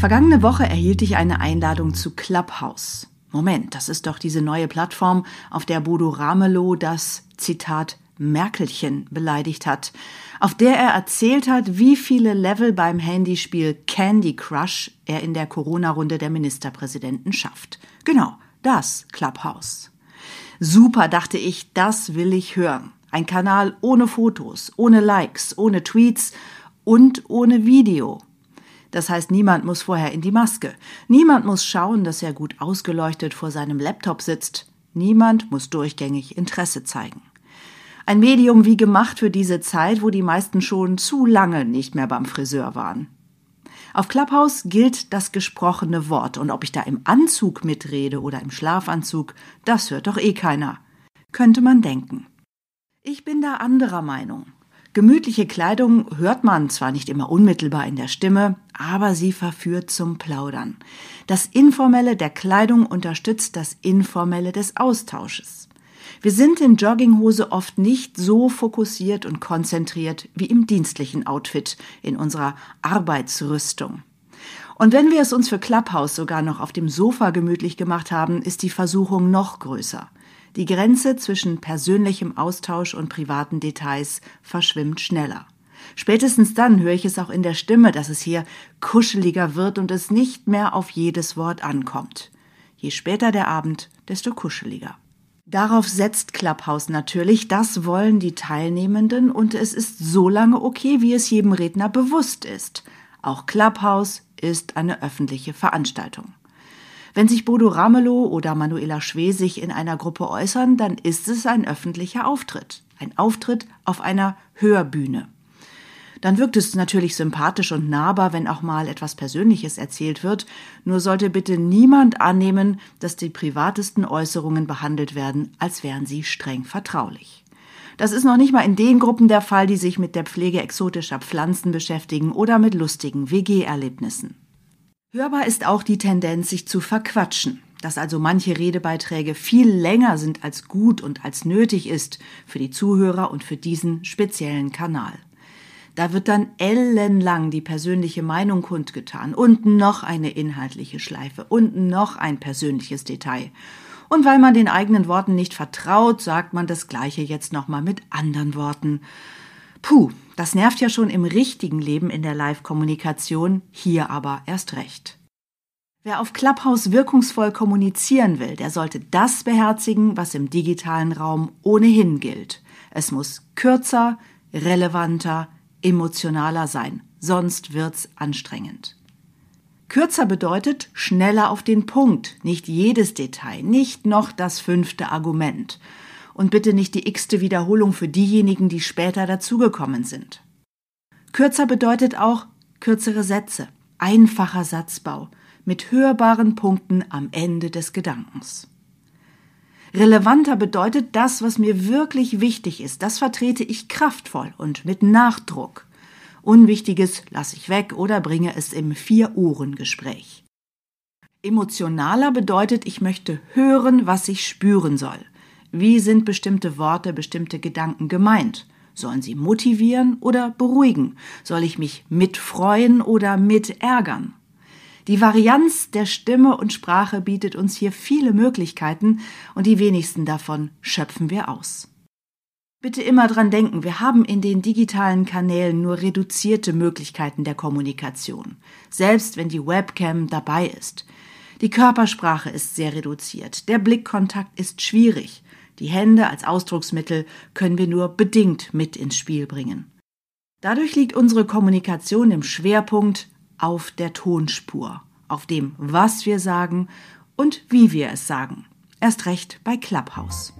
Vergangene Woche erhielt ich eine Einladung zu Clubhouse. Moment, das ist doch diese neue Plattform, auf der Bodo Ramelow das Zitat Merkelchen beleidigt hat, auf der er erzählt hat, wie viele Level beim Handyspiel Candy Crush er in der Corona-Runde der Ministerpräsidenten schafft. Genau, das Clubhouse. Super, dachte ich, das will ich hören. Ein Kanal ohne Fotos, ohne Likes, ohne Tweets und ohne Video. Das heißt, niemand muss vorher in die Maske. Niemand muss schauen, dass er gut ausgeleuchtet vor seinem Laptop sitzt. Niemand muss durchgängig Interesse zeigen. Ein Medium wie gemacht für diese Zeit, wo die meisten schon zu lange nicht mehr beim Friseur waren. Auf Clubhouse gilt das gesprochene Wort und ob ich da im Anzug mitrede oder im Schlafanzug, das hört doch eh keiner. Könnte man denken. Ich bin da anderer Meinung. Gemütliche Kleidung hört man zwar nicht immer unmittelbar in der Stimme, aber sie verführt zum Plaudern. Das Informelle der Kleidung unterstützt das Informelle des Austausches. Wir sind in Jogginghose oft nicht so fokussiert und konzentriert wie im dienstlichen Outfit, in unserer Arbeitsrüstung. Und wenn wir es uns für Clubhouse sogar noch auf dem Sofa gemütlich gemacht haben, ist die Versuchung noch größer. Die Grenze zwischen persönlichem Austausch und privaten Details verschwimmt schneller. Spätestens dann höre ich es auch in der Stimme, dass es hier kuscheliger wird und es nicht mehr auf jedes Wort ankommt. Je später der Abend, desto kuscheliger. Darauf setzt Clubhouse natürlich, das wollen die Teilnehmenden und es ist so lange okay, wie es jedem Redner bewusst ist. Auch Clubhouse ist eine öffentliche Veranstaltung. Wenn sich Bodo Ramelow oder Manuela Schwesig in einer Gruppe äußern, dann ist es ein öffentlicher Auftritt. Ein Auftritt auf einer Hörbühne. Dann wirkt es natürlich sympathisch und nahbar, wenn auch mal etwas Persönliches erzählt wird. Nur sollte bitte niemand annehmen, dass die privatesten Äußerungen behandelt werden, als wären sie streng vertraulich. Das ist noch nicht mal in den Gruppen der Fall, die sich mit der Pflege exotischer Pflanzen beschäftigen oder mit lustigen WG-Erlebnissen. Hörbar ist auch die Tendenz, sich zu verquatschen, dass also manche Redebeiträge viel länger sind als gut und als nötig ist für die Zuhörer und für diesen speziellen Kanal. Da wird dann ellenlang die persönliche Meinung kundgetan und noch eine inhaltliche Schleife und noch ein persönliches Detail. Und weil man den eigenen Worten nicht vertraut, sagt man das Gleiche jetzt nochmal mit anderen Worten. Puh, das nervt ja schon im richtigen Leben in der Live-Kommunikation, hier aber erst recht. Wer auf Clubhouse wirkungsvoll kommunizieren will, der sollte das beherzigen, was im digitalen Raum ohnehin gilt. Es muss kürzer, relevanter, emotionaler sein, sonst wird's anstrengend. Kürzer bedeutet schneller auf den Punkt, nicht jedes Detail, nicht noch das fünfte Argument und bitte nicht die x-te Wiederholung für diejenigen, die später dazugekommen sind. Kürzer bedeutet auch kürzere Sätze, einfacher Satzbau mit hörbaren Punkten am Ende des Gedankens. Relevanter bedeutet das, was mir wirklich wichtig ist, das vertrete ich kraftvoll und mit Nachdruck. Unwichtiges lasse ich weg oder bringe es im Vier-Ohren-Gespräch. Emotionaler bedeutet, ich möchte hören, was ich spüren soll. Wie sind bestimmte Worte, bestimmte Gedanken gemeint? Sollen sie motivieren oder beruhigen? Soll ich mich mitfreuen oder mit ärgern? Die Varianz der Stimme und Sprache bietet uns hier viele Möglichkeiten und die wenigsten davon schöpfen wir aus. Bitte immer dran denken, wir haben in den digitalen Kanälen nur reduzierte Möglichkeiten der Kommunikation, selbst wenn die Webcam dabei ist. Die Körpersprache ist sehr reduziert, der Blickkontakt ist schwierig, die Hände als Ausdrucksmittel können wir nur bedingt mit ins Spiel bringen. Dadurch liegt unsere Kommunikation im Schwerpunkt auf der Tonspur, auf dem, was wir sagen und wie wir es sagen. Erst recht bei Clubhouse.